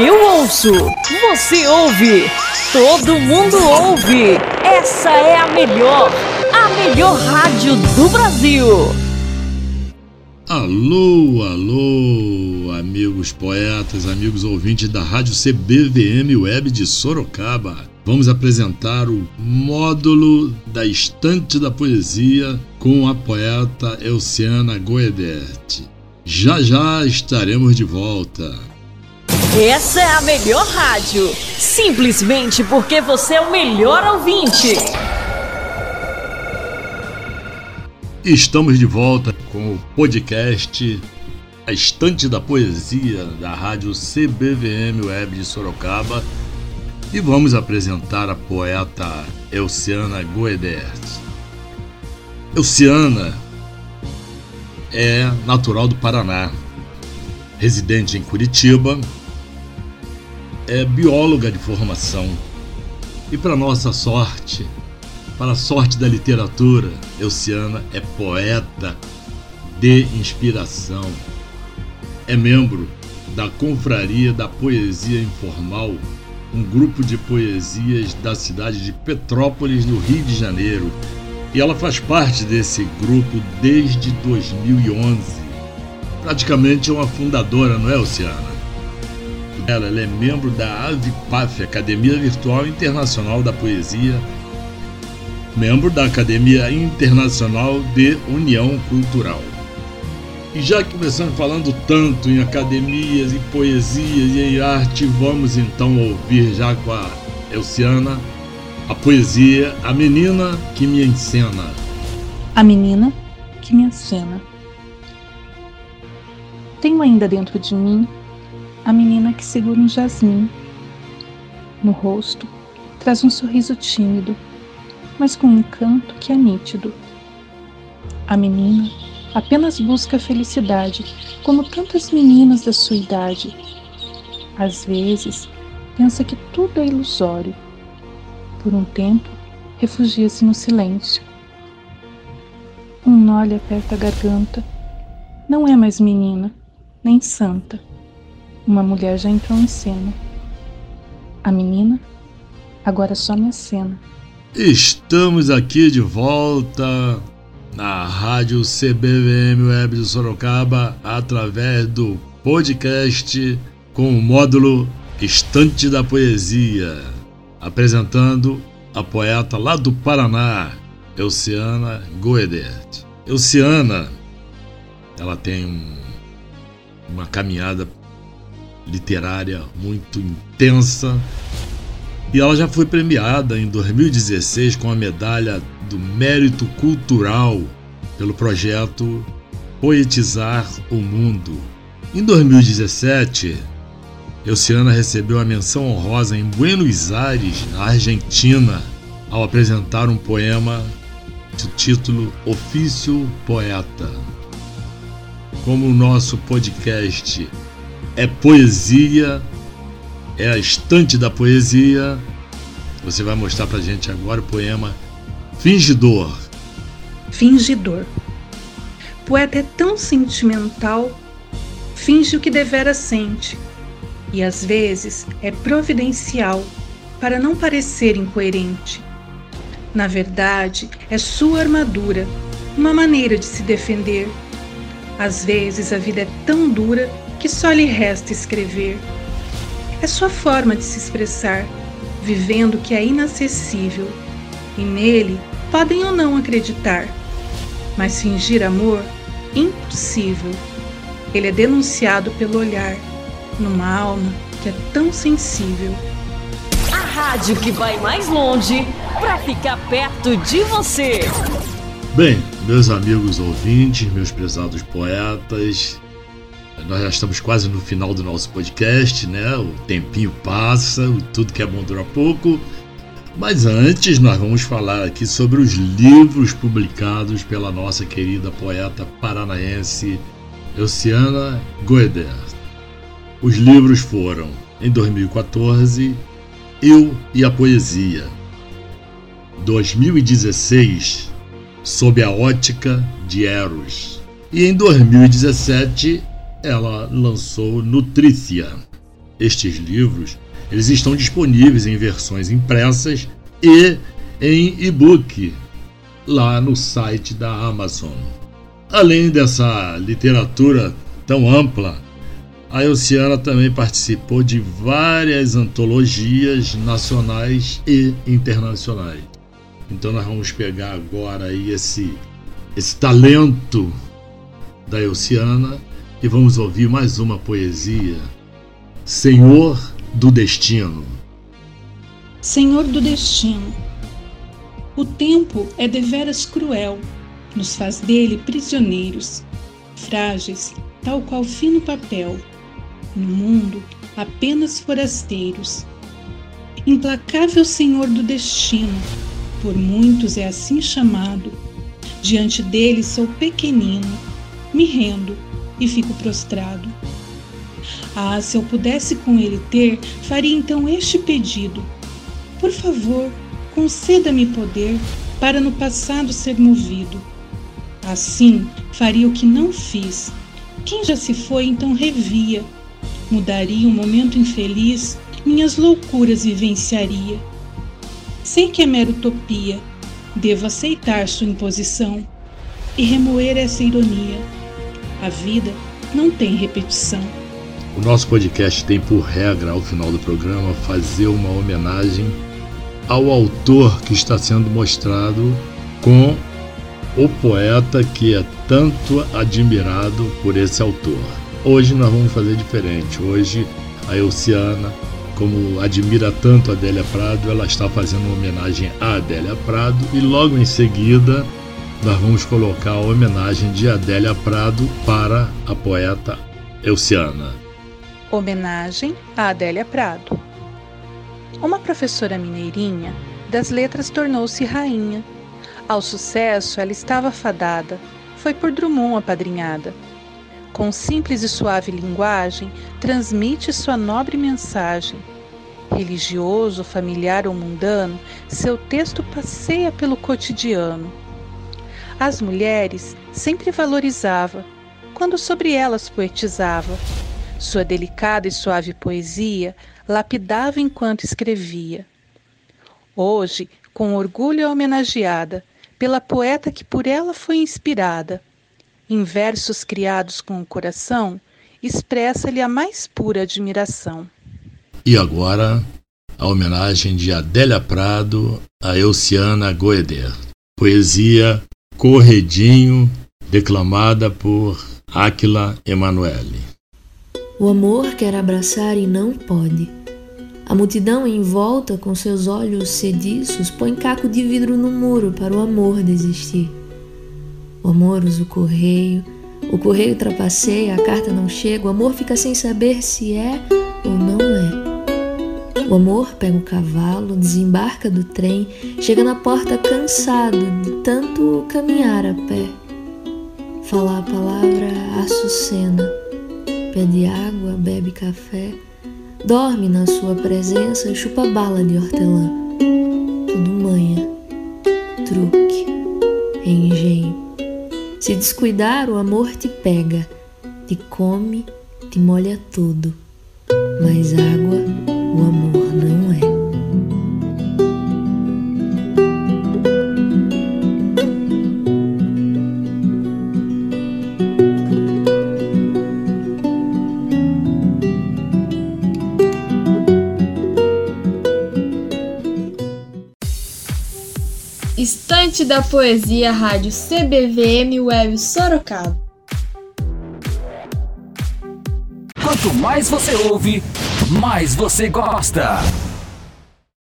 Eu ouço, você ouve, todo mundo ouve. Essa é a melhor, a melhor rádio do Brasil. Alô, alô, amigos poetas, amigos ouvintes da Rádio CBVM Web de Sorocaba. Vamos apresentar o módulo da Estante da Poesia com a poeta Elciana Goedert. Já já estaremos de volta. Essa é a melhor rádio. Simplesmente porque você é o melhor ouvinte. Estamos de volta com o podcast A Estante da Poesia da rádio CBVM Web de Sorocaba e vamos apresentar a poeta Elciana Goedert. Elciana é natural do Paraná, residente em Curitiba é bióloga de formação. E para nossa sorte, para a sorte da literatura, Elciana é poeta de inspiração. É membro da Confraria da Poesia Informal, um grupo de poesias da cidade de Petrópolis, no Rio de Janeiro. E ela faz parte desse grupo desde 2011. Praticamente uma fundadora, não é, Oceana? Ela, é membro da AVIPAF, Academia Virtual Internacional da Poesia, membro da Academia Internacional de União Cultural. E já que começamos falando tanto em academias, em poesias e em arte, vamos então ouvir já com a Elciana a poesia A Menina que Me Encena. A Menina que Me Encena. Tenho ainda dentro de mim a menina que segura um jasmim. No rosto, traz um sorriso tímido, mas com um encanto que é nítido. A menina apenas busca a felicidade, como tantas meninas da sua idade. Às vezes, pensa que tudo é ilusório. Por um tempo, refugia-se no silêncio. Um nó lhe aperta a garganta. Não é mais menina, nem santa uma mulher já entrou em cena. A menina agora só me acena. Estamos aqui de volta na Rádio CBVM Web de Sorocaba através do podcast com o módulo Estante da Poesia, apresentando a poeta lá do Paraná, Elciana Goedert. Elciana, ela tem um, uma caminhada literária muito intensa. E ela já foi premiada em 2016 com a medalha do Mérito Cultural pelo projeto Poetizar o Mundo. Em 2017, Elciana recebeu a menção honrosa em Buenos Aires, na Argentina, ao apresentar um poema de título Ofício Poeta. Como o nosso podcast é poesia, é a estante da poesia. Você vai mostrar pra gente agora o poema Fingidor. Fingidor. Poeta é tão sentimental, finge o que devera sente, e às vezes é providencial para não parecer incoerente. Na verdade, é sua armadura, uma maneira de se defender. Às vezes a vida é tão dura que só lhe resta escrever. É sua forma de se expressar, vivendo o que é inacessível, e nele podem ou não acreditar. Mas fingir amor, impossível. Ele é denunciado pelo olhar, numa alma que é tão sensível. A rádio que vai mais longe para ficar perto de você. Bem, meus amigos ouvintes, meus prezados poetas, nós já estamos quase no final do nosso podcast, né? O tempinho passa, tudo que é bom dura pouco. Mas antes, nós vamos falar aqui sobre os livros publicados pela nossa querida poeta paranaense Elciana Goeder. Os livros foram, em 2014, Eu e a Poesia. 2016, Sob a Ótica de Eros. E em 2017, ela lançou Nutrícia. Estes livros, eles estão disponíveis em versões impressas e em e-book lá no site da Amazon. Além dessa literatura tão ampla, a Elciana também participou de várias antologias nacionais e internacionais. Então nós vamos pegar agora aí esse, esse talento da Elciana e vamos ouvir mais uma poesia. Senhor do Destino. Senhor do Destino. O tempo é deveras cruel, nos faz dele prisioneiros, frágeis, tal qual fino papel no mundo apenas forasteiros. Implacável Senhor do destino, por muitos é assim chamado, diante dele sou pequenino, me rendo e fico prostrado. Ah, se eu pudesse com ele ter, faria então este pedido: Por favor, conceda-me poder para no passado ser movido. Assim, faria o que não fiz. Quem já se foi, então revia Mudaria um momento infeliz, minhas loucuras vivenciaria. Sei que é mera utopia, devo aceitar sua imposição e remoer essa ironia. A vida não tem repetição. O nosso podcast tem por regra, ao final do programa, fazer uma homenagem ao autor que está sendo mostrado com o poeta que é tanto admirado por esse autor. Hoje nós vamos fazer diferente. Hoje a Elciana, como admira tanto a Adélia Prado, ela está fazendo uma homenagem a Adélia Prado e logo em seguida nós vamos colocar a homenagem de Adélia Prado para a poeta Elciana. Homenagem a Adélia Prado. Uma professora mineirinha das letras tornou-se rainha. Ao sucesso ela estava fadada, foi por Drummond apadrinhada com simples e suave linguagem, transmite sua nobre mensagem. Religioso, familiar ou mundano, seu texto passeia pelo cotidiano. As mulheres sempre valorizava quando sobre elas poetizava. Sua delicada e suave poesia lapidava enquanto escrevia. Hoje, com orgulho é homenageada pela poeta que por ela foi inspirada em versos criados com o coração, expressa-lhe a mais pura admiração. E agora, a homenagem de Adélia Prado a Elciana Goeder. Poesia Corredinho, declamada por Áquila Emanuele. O amor quer abraçar e não pode. A multidão em volta, com seus olhos sediços, põe caco de vidro no muro para o amor desistir. O amor usa o correio, o correio trapaceia, a carta não chega, o amor fica sem saber se é ou não. O amor pega o cavalo, desembarca do trem, chega na porta cansado de tanto caminhar a pé. Fala a palavra açucena, pede água, bebe café, dorme na sua presença, chupa bala de hortelã. Tudo manha, truque, engenho. Se descuidar, o amor te pega, te come, te molha tudo. Mas água, o amor não é. Estante da Poesia Rádio CBVM Web Sorocaba. Quanto mais você ouve, mais você gosta.